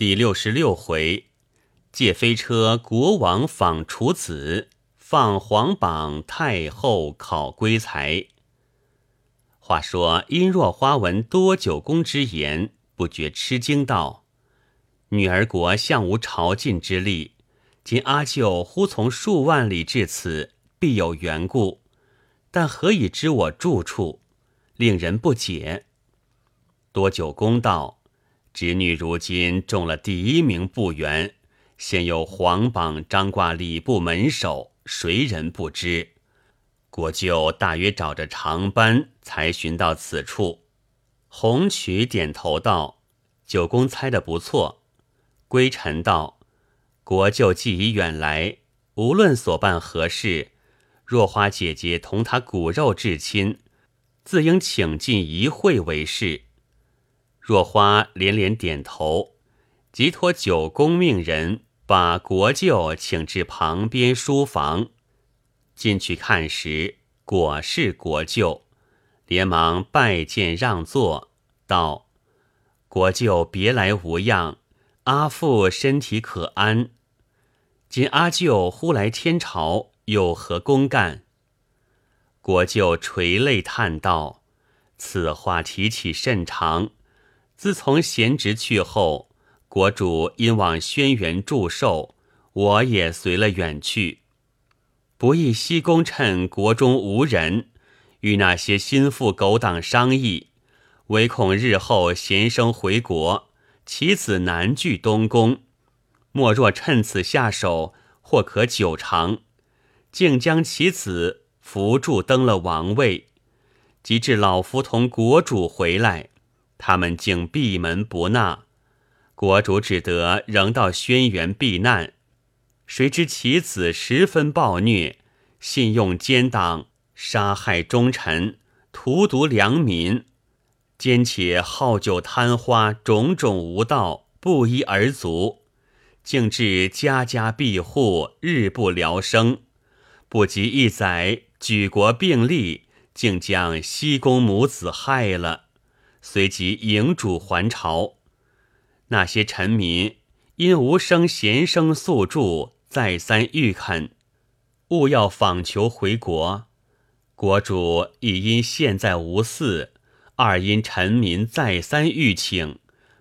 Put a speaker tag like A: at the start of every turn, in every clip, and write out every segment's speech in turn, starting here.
A: 第六十六回，借飞车国王访楚子，放皇榜太后考归才。话说殷若花闻多九公之言，不觉吃惊道：“女儿国向无朝觐之力，今阿舅忽从数万里至此，必有缘故。但何以知我住处？令人不解。”多九公道。侄女如今中了第一名部员，现有皇榜张挂礼部门首，谁人不知？国舅大约找着长班，才寻到此处。红曲点头道：“九公猜的不错。”归臣道：“国舅既已远来，无论所办何事，若花姐姐同他骨肉至亲，自应请进一会为是。”若花连连点头，即托九公命人把国舅请至旁边书房。进去看时，果是国舅，连忙拜见让座，道：“国舅别来无恙，阿父身体可安？今阿舅忽来天朝，有何公干？”国舅垂泪叹道：“此话提起甚长。”自从贤侄去后，国主因往轩辕祝寿，我也随了远去。不意西宫趁国中无人，与那些心腹狗党商议，唯恐日后贤生回国，其子难据东宫。莫若趁此下手，或可久长。竟将其子扶助登了王位，及至老夫同国主回来。他们竟闭门不纳，国主只得仍到轩辕避难。谁知其子十分暴虐，信用奸党，杀害忠臣，荼毒良民，兼且好酒贪花，种种无道，不一而足，竟至家家闭户，日不聊生。不及一载，举国并立，竟将西宫母子害了。随即迎主还朝，那些臣民因无生贤生宿住，再三欲恳，勿要访求回国。国主亦因现在无嗣，二因臣民再三欲请，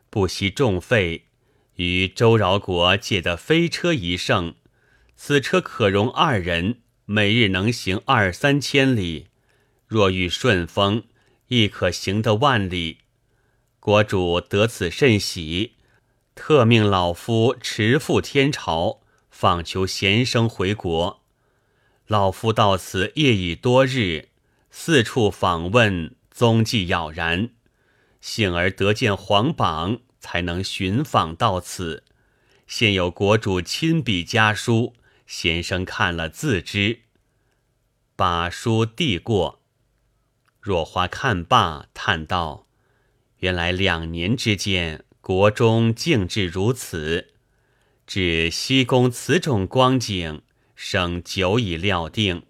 A: 不惜重费，于周饶国借得飞车一乘，此车可容二人，每日能行二三千里。若遇顺风。亦可行得万里，国主得此甚喜，特命老夫持赴天朝，访求贤生回国。老夫到此夜已多日，四处访问，踪迹杳然，幸而得见皇榜，才能寻访到此。现有国主亲笔家书，贤生看了自知。把书递过。若花看罢，叹道：“原来两年之间，国中竟至如此。至西宫此种光景，生久已料定。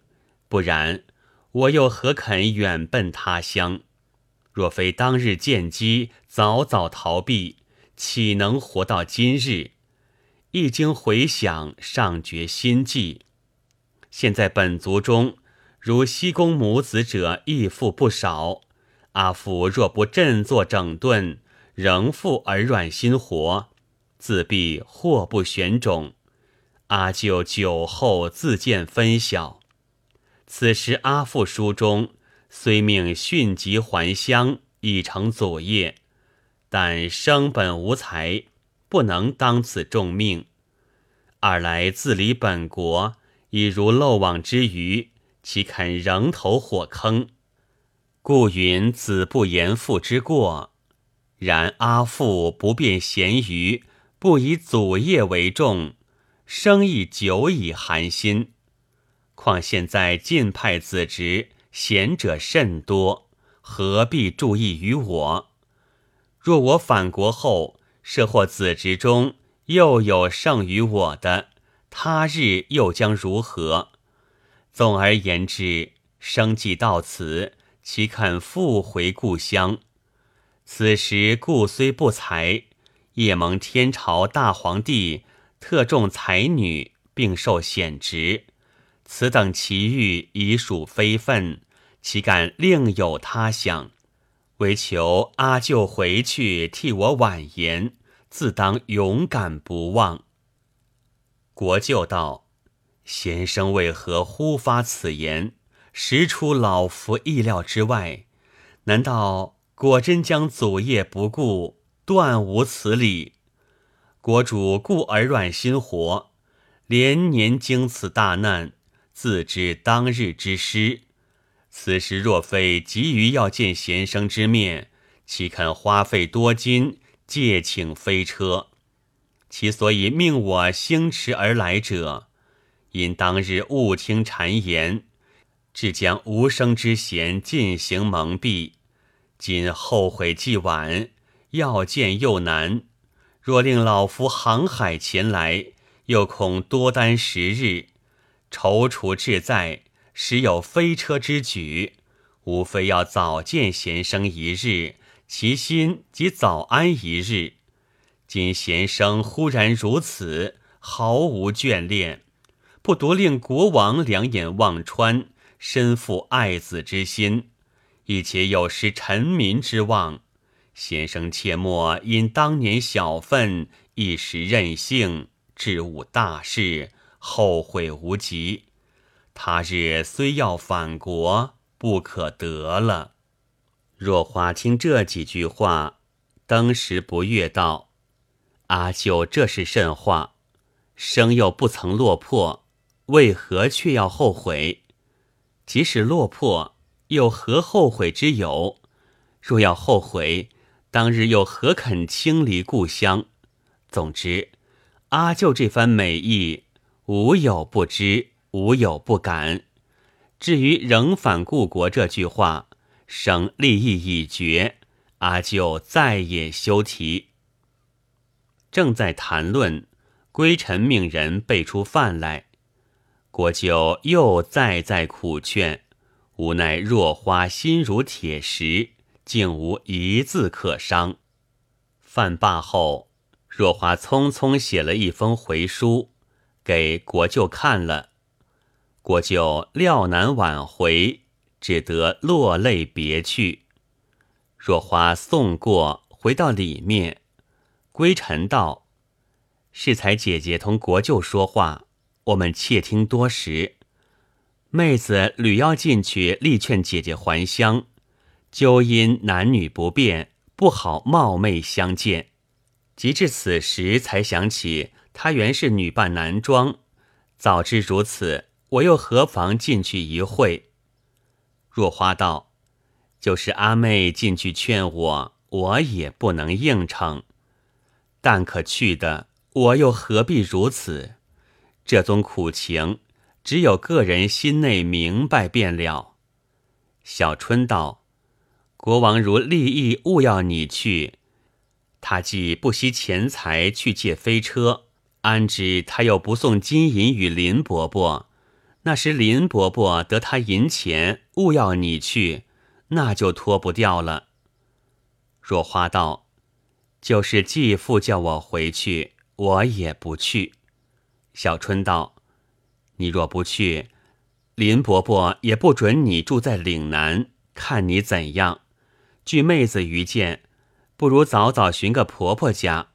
A: 不然，我又何肯远奔他乡？若非当日见机，早早逃避，岂能活到今日？一经回想，尚觉心悸。现在本族中。”如西宫母子者亦复不少，阿父若不振作整顿，仍复耳软心活，自必祸不旋踵。阿舅酒后自见分晓。此时阿父书中虽命迅疾还乡，已成祖业，但生本无才，不能当此重命。二来自理本国，已如漏网之鱼。岂肯仍投火坑？故云子不言父之过。然阿父不辨贤愚，不以祖业为重，生意久已寒心。况现在晋派子侄贤者甚多，何必注意于我？若我返国后，设或子侄中又有胜于我的，他日又将如何？总而言之，生计到此，岂肯复回故乡？此时故虽不才，夜蒙天朝大皇帝特重才女，并受显职。此等奇遇已属非分，岂敢另有他想？唯求阿舅回去替我婉言，自当勇敢不忘。国舅道：“先生为何忽发此言？实出老夫意料之外。难道果真将祖业不顾？断无此理。国主故而软心活，连年经此大难，自知当日之失。”此时若非急于要见贤生之面，岂肯花费多金借请飞车？其所以命我星驰而来者，因当日误听谗言，致将无生之贤进行蒙蔽。今后悔既晚，要见又难。若令老夫航海前来，又恐多耽时日，踌躇志在。时有飞车之举，无非要早见贤生一日，其心即早安一日。今贤生忽然如此，毫无眷恋，不独令国王两眼望穿，身负爱子之心，亦且有失臣民之望。先生切莫因当年小愤，一时任性，致误大事，后悔无及。他日虽要反国，不可得了。若花听这几句话，当时不悦道：“阿舅这是甚话？生又不曾落魄，为何却要后悔？即使落魄，又何后悔之有？若要后悔，当日又何肯轻离故乡？总之，阿舅这番美意，无有不知。”无有不敢。至于仍反故国这句话，生立意已决，阿舅再也休提。正在谈论，归臣命人备出饭来。国舅又再再苦劝，无奈若花心如铁石，竟无一字可伤。饭罢后，若花匆匆写了一封回书，给国舅看了。国舅料难挽回，只得落泪别去。若花送过，回到里面，归尘道：“适才姐姐同国舅说话，我们窃听多时。妹子屡要进去，力劝姐姐还乡，就因男女不便，不好冒昧相见。及至此时，才想起她原是女扮男装，早知如此。”我又何妨进去一会？若花道，就是阿妹进去劝我，我也不能应承。但可去的，我又何必如此？这宗苦情，只有个人心内明白便了。小春道：“国王如立意勿要你去，他既不惜钱财去借飞车，安知他又不送金银与林伯伯？”那时林伯伯得他银钱，勿要你去，那就脱不掉了。若花道，就是继父叫我回去，我也不去。小春道，你若不去，林伯伯也不准你住在岭南，看你怎样。据妹子愚见，不如早早寻个婆婆家，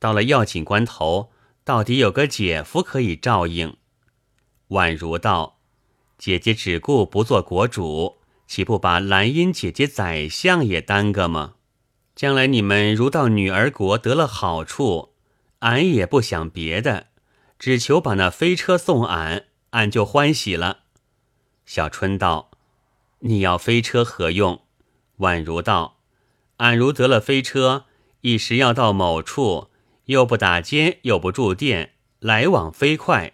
A: 到了要紧关头，到底有个姐夫可以照应。宛如道：“姐姐只顾不做国主，岂不把兰英姐姐宰相也耽搁吗？将来你们如到女儿国得了好处，俺也不想别的，只求把那飞车送俺，俺就欢喜了。”小春道：“你要飞车何用？”宛如道：“俺如得了飞车，一时要到某处，又不打尖，又不住店，来往飞快。”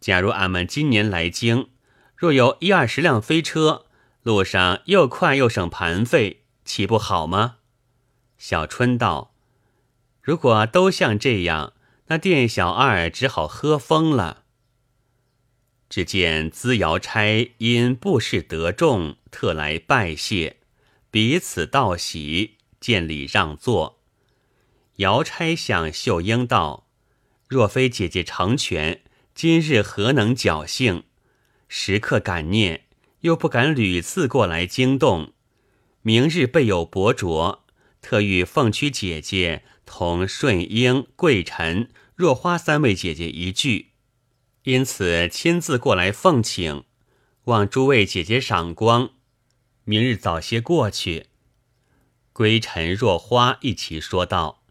A: 假如俺们今年来京，若有一二十辆飞车，路上又快又省盘费，岂不好吗？小春道：“如果都像这样，那店小二只好喝疯了。”只见资瑶差因布事得众，特来拜谢，彼此道喜，见礼让座。姚差向秀英道：“若非姐姐成全，今日何能侥幸？时刻感念，又不敢屡次过来惊动。明日备有薄着，特欲奉屈姐姐同顺英、贵臣、若花三位姐姐一聚，因此亲自过来奉请，望诸位姐姐赏光。明日早些过去。”归尘若花一起说道：“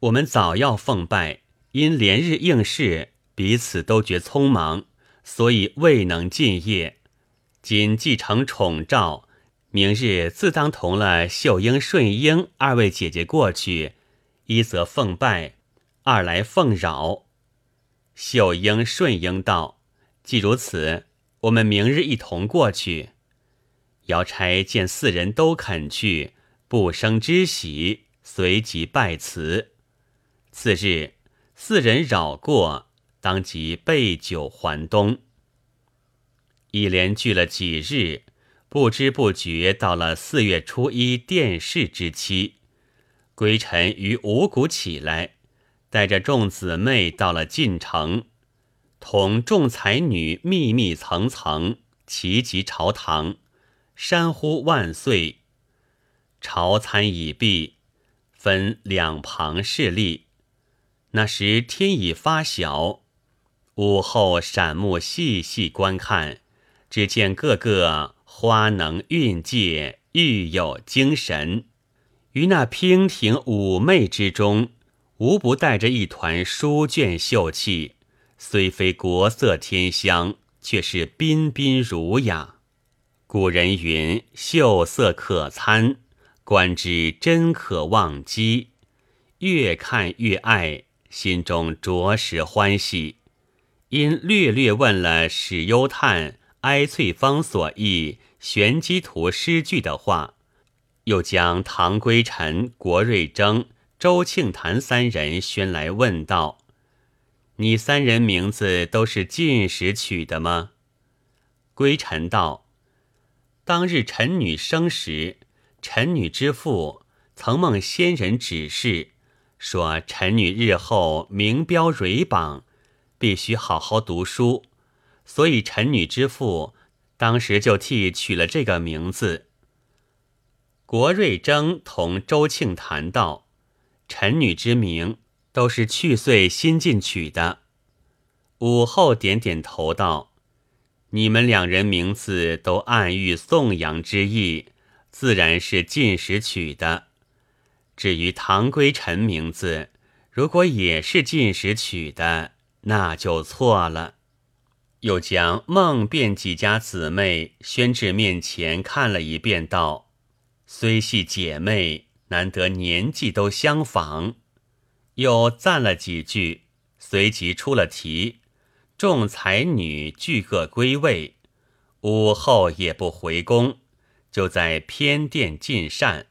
A: 我们早要奉拜，因连日应试，彼此都觉匆忙，所以未能尽夜。今继承宠诏，明日自当同了秀英、顺英二位姐姐过去，一则奉拜，二来奉扰。”秀英、顺英道：“既如此，我们明日一同过去。”姚差见四人都肯去。不生之喜，随即拜辞。次日，四人扰过，当即备酒还东。一连聚了几日，不知不觉到了四月初一殿试之期。归臣于五谷起来，带着众姊妹到了晋城，同众才女密密层层齐集朝堂，山呼万岁。朝餐已毕，分两旁侍立。那时天已发晓，午后闪目细细观看，只见个个花能蕴藉，玉有精神。于那娉婷妩媚之中，无不带着一团书卷秀气。虽非国色天香，却是彬彬儒雅。古人云：“秀色可餐。”观之真可忘机，越看越爱，心中着实欢喜。因略略问了史幽叹、哀翠芳所译《玄机图》诗句的话，又将唐归臣、郭瑞征、周庆谈三人宣来问道：“你三人名字都是进时取的吗？”归臣道：“当日臣女生时。”臣女之父曾梦仙人指示，说臣女日后名标蕊榜，必须好好读书，所以臣女之父当时就替取了这个名字。国瑞征同周庆谈道，臣女之名都是去岁新进取的。武后点点头道：“你们两人名字都暗喻颂扬之意。”自然是进时取的。至于唐归臣名字，如果也是进时取的，那就错了。又将孟卞几家姊妹宣至面前看了一遍，道：“虽系姐妹，难得年纪都相仿。”又赞了几句，随即出了题。众才女俱各归位，午后也不回宫。就在偏殿进膳，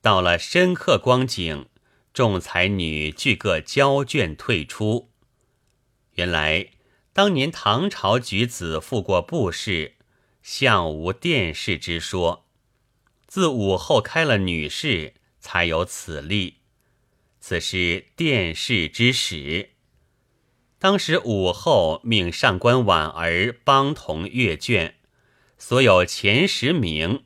A: 到了深刻光景，众才女俱各交卷退出。原来当年唐朝举子赴过布试，向无殿试之说，自武后开了女试，才有此例。此是殿试之始。当时武后命上官婉儿帮同阅卷。所有前十名，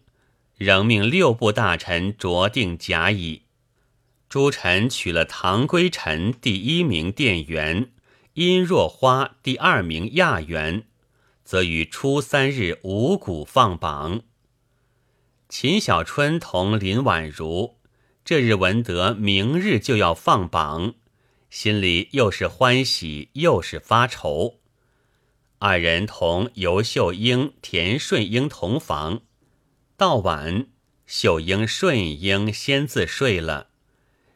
A: 仍命六部大臣酌定甲乙。诸臣取了唐归臣第一名殿员，殷若花第二名亚员，则于初三日五谷放榜。秦小春同林婉如这日闻得明日就要放榜，心里又是欢喜又是发愁。二人同尤秀英、田顺英同房，到晚，秀英、顺英先自睡了。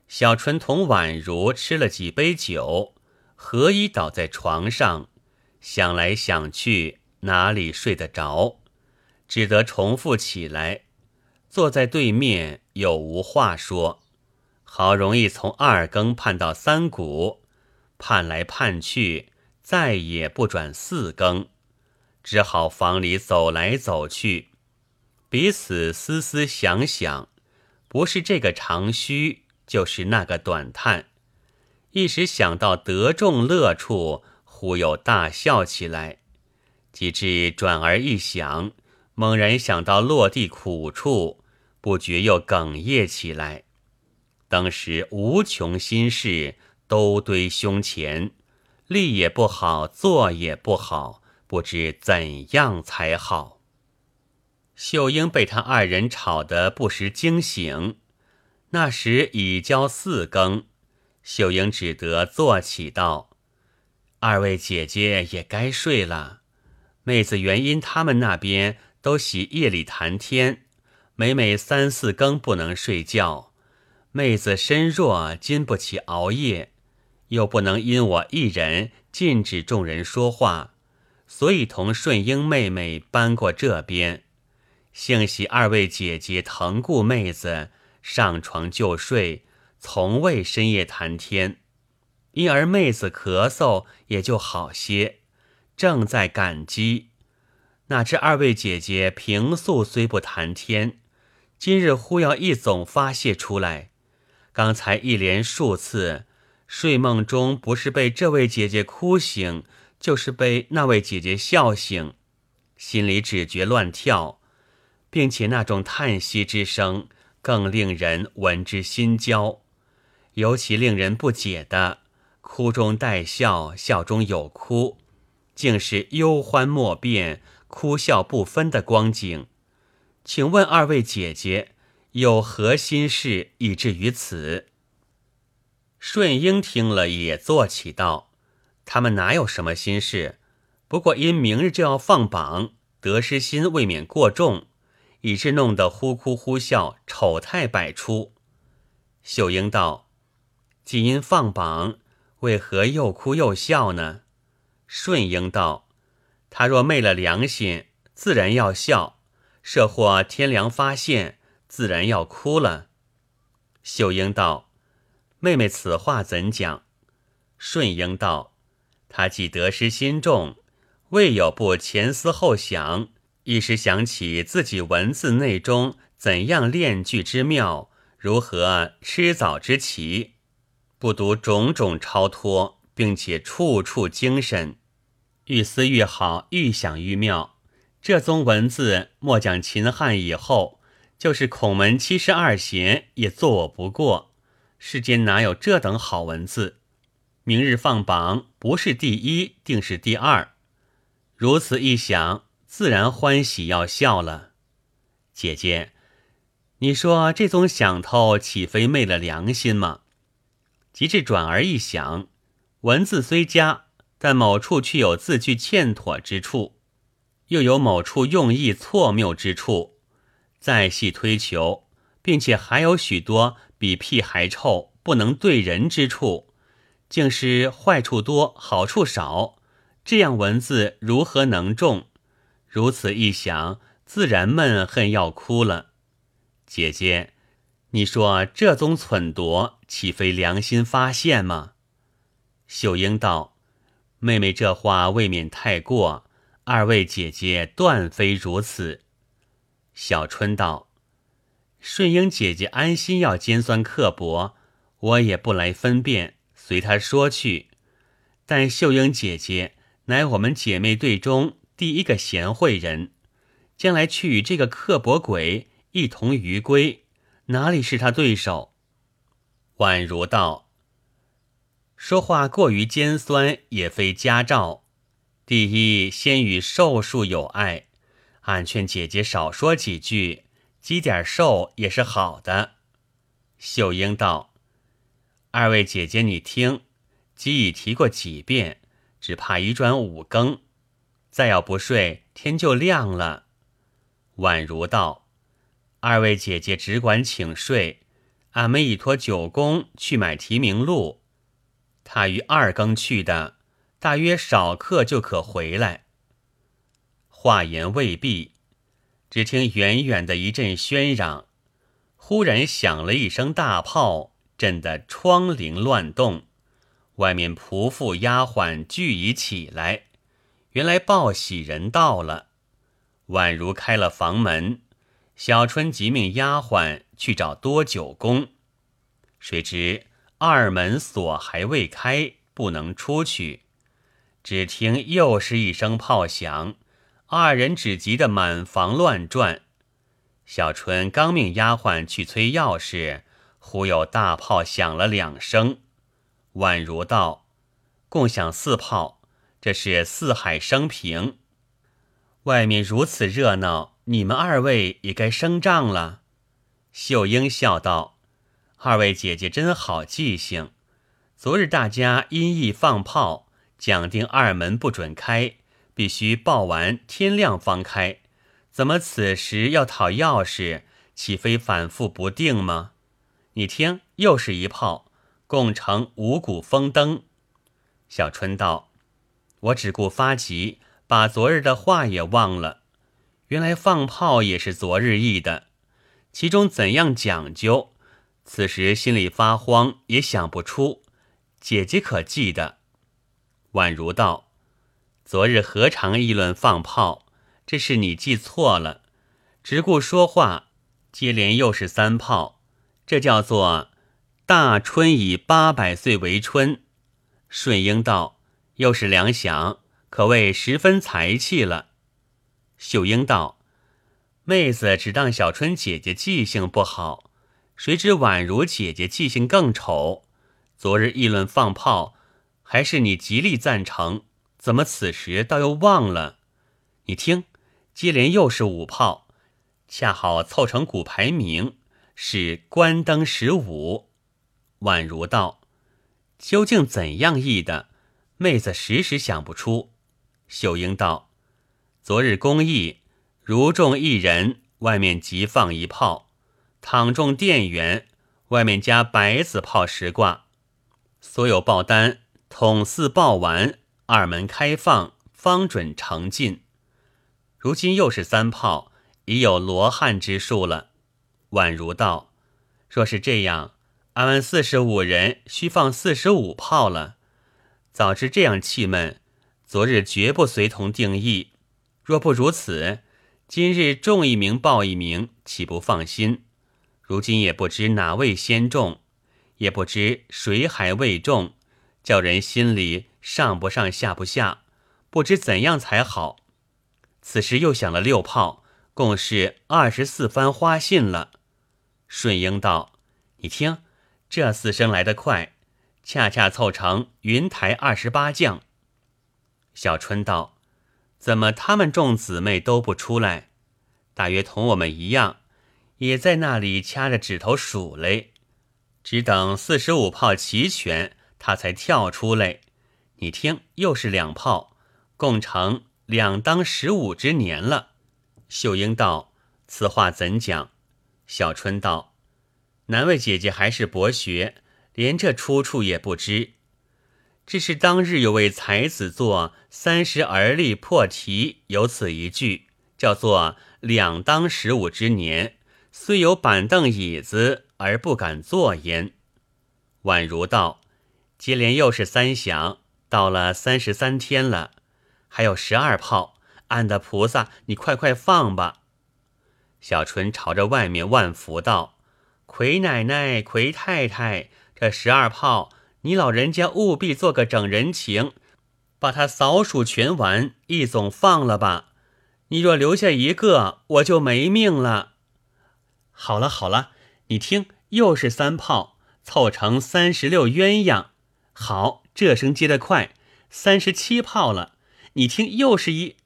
A: 小春同宛如吃了几杯酒，合衣倒在床上，想来想去，哪里睡得着？只得重复起来，坐在对面，有无话说。好容易从二更盼到三鼓，盼来盼去。再也不转四更，只好房里走来走去，彼此思思想想，不是这个长吁，就是那个短叹。一时想到得众乐处，忽又大笑起来。及至转而一想，猛然想到落地苦处，不觉又哽咽起来。当时无穷心事都堆胸前，立也不好，坐也不好，不知怎样才好。秀英被他二人吵得不时惊醒，那时已交四更，秀英只得坐起道：“二位姐姐也该睡了。”妹子原因他们那边都喜夜里谈天，每每三四更不能睡觉。妹子身弱，经不起熬夜，又不能因我一人禁止众人说话，所以同顺英妹妹搬过这边。幸喜二位姐姐疼顾妹子，上床就睡，从未深夜谈天，因而妹子咳嗽也就好些。正在感激，哪知二位姐姐平素虽不谈天，今日忽要一总发泄出来。刚才一连数次睡梦中，不是被这位姐姐哭醒，就是被那位姐姐笑醒，心里只觉乱跳，并且那种叹息之声更令人闻之心焦。尤其令人不解的，哭中带笑，笑中有哭。竟是忧欢莫辨、哭笑不分的光景，请问二位姐姐有何心事，以至于此？顺英听了，也坐起道：“他们哪有什么心事？不过因明日就要放榜，得失心未免过重，以致弄得忽哭忽笑，丑态百出。”秀英道：“既因放榜，为何又哭又笑呢？”顺英道：“他若昧了良心，自然要笑；设或天良发现，自然要哭了。”秀英道：“妹妹此话怎讲？”顺英道：“他既得失心重，未有不前思后想，一时想起自己文字内中怎样炼句之妙，如何吃枣之奇，不独种种超脱。”并且处处精神，愈思愈好，愈想愈妙。这宗文字末讲秦汉以后，就是孔门七十二贤也做我不过。世间哪有这等好文字？明日放榜，不是第一，定是第二。如此一想，自然欢喜要笑了。姐姐，你说这宗想头，岂非昧了良心吗？及至转而一想。文字虽佳，但某处却有字句欠妥之处，又有某处用意错谬之处。再细推求，并且还有许多比屁还臭、不能对人之处，竟是坏处多，好处少。这样文字如何能中？如此一想，自然闷恨要哭了。姐姐，你说这宗蠢夺，岂非良心发现吗？秀英道：“妹妹这话未免太过，二位姐姐断非如此。”小春道：“顺英姐姐安心要尖酸刻薄，我也不来分辨，随她说去。但秀英姐姐乃我们姐妹队中第一个贤惠人，将来去与这个刻薄鬼一同余归，哪里是她对手？”宛如道。说话过于尖酸也非佳兆。第一，先与寿数有爱，俺劝姐姐少说几句，积点寿也是好的。秀英道：“二位姐姐，你听，既已提过几遍，只怕一转五更，再要不睡，天就亮了。”宛如道：“二位姐姐只管请睡，俺们已托九公去买提名录。”他于二更去的，大约少刻就可回来。话言未毕，只听远远的一阵喧嚷，忽然响了一声大炮，震得窗棂乱动。外面仆妇丫鬟俱已起来，原来报喜人到了。宛如开了房门，小春即命丫鬟去找多九公。谁知二门锁还未开，不能出去。只听又是一声炮响，二人只急得满房乱转。小春刚命丫鬟去催钥匙，忽有大炮响了两声。宛如道：“共享四炮，这是四海升平。外面如此热闹，你们二位也该升帐了。”秀英笑道：“二位姐姐真好记性。昨日大家因意放炮，讲定二门不准开，必须报完天亮方开。怎么此时要讨钥匙，岂非反复不定吗？你听，又是一炮，共成五谷丰登。”小春道：“我只顾发急，把昨日的话也忘了。原来放炮也是昨日议的。”其中怎样讲究？此时心里发慌，也想不出。姐姐可记得？宛如道：“昨日何尝议论放炮？这是你记错了。只顾说话，接连又是三炮，这叫做大春以八百岁为春。”顺英道：“又是两响，可谓十分才气了。”秀英道。妹子只当小春姐姐记性不好，谁知宛如姐姐记性更丑。昨日议论放炮，还是你极力赞成，怎么此时倒又忘了？你听，接连又是五炮，恰好凑成鼓牌名，是关灯十五。宛如道：“究竟怎样议的？”妹子时时想不出。秀英道：“昨日公议。”如中一人，外面即放一炮；倘中店员，外面加白子炮十挂。所有报单统四报完，二门开放，方准成进。如今又是三炮，已有罗汉之数了。宛如道：若是这样，俺们四十五人需放四十五炮了。早知这样气闷，昨日绝不随同定义。若不如此。今日中一名报一名，岂不放心？如今也不知哪位先中，也不知谁还未中，叫人心里上不上下不下，不知怎样才好。此时又响了六炮，共是二十四番花信了。顺英道：“你听，这四声来得快，恰恰凑成云台二十八将。”小春道。怎么他们众姊妹都不出来？大约同我们一样，也在那里掐着指头数嘞。只等四十五炮齐全，他才跳出来。你听，又是两炮，共成两当十五之年了。秀英道：“此话怎讲？”小春道：“难为姐姐还是博学，连这出处也不知。”只是当日有位才子作《三十而立》破题，有此一句，叫做“两当十五之年，虽有板凳椅子而不敢坐焉。”宛如道：“接连又是三响，到了三十三天了，还有十二炮。俺的菩萨，你快快放吧。”小春朝着外面万福道：“葵奶奶、葵太太，这十二炮。”你老人家务必做个整人情，把他扫数全完，一总放了吧。你若留下一个，我就没命了。好了好了，你听，又是三炮，凑成三十六鸳鸯。好，这声接得快，三十七炮了。你听，又是一。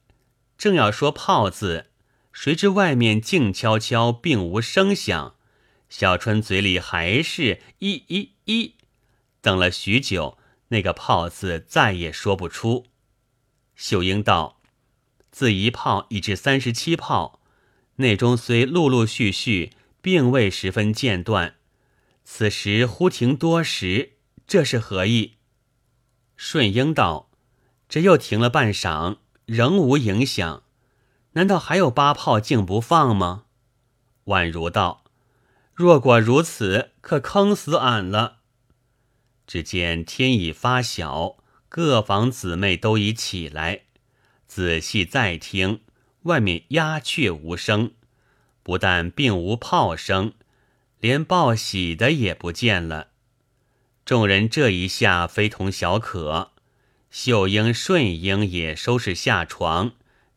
A: 正要说炮字，谁知外面静悄悄，并无声响。小春嘴里还是一一一。等了许久，那个“炮”字再也说不出。秀英道：“自一炮已至三十七炮，内中虽陆陆续续，并未十分间断。此时忽停多时，这是何意？”顺英道：“这又停了半晌，仍无影响。难道还有八炮竟不放吗？”宛如道：“若果如此，可坑死俺了。”只见天已发晓，各房姊妹都已起来，仔细再听，外面鸦雀无声，不但并无炮声，连报喜的也不见了。众人这一下非同小可。秀英、顺英也收拾下床，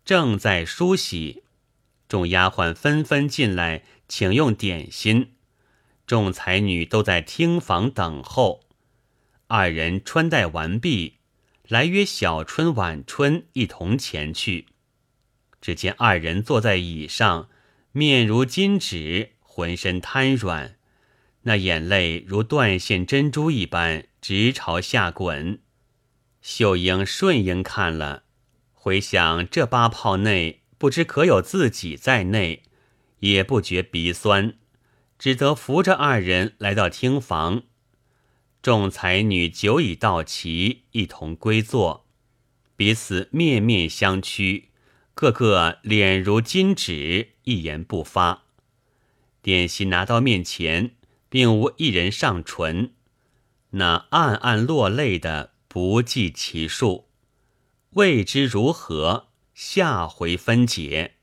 A: 正在梳洗。众丫鬟纷纷进来，请用点心。众才女都在厅房等候。二人穿戴完毕，来约小春、晚春一同前去。只见二人坐在椅上，面如金纸，浑身瘫软，那眼泪如断线珍珠一般直朝下滚。秀英、顺英看了，回想这八泡内不知可有自己在内，也不觉鼻酸，只得扶着二人来到厅房。众才女久已到齐，一同归坐，彼此面面相觑，个个脸如金纸，一言不发。点心拿到面前，并无一人上唇，那暗暗落泪的。不计其数，未知如何，下回分解。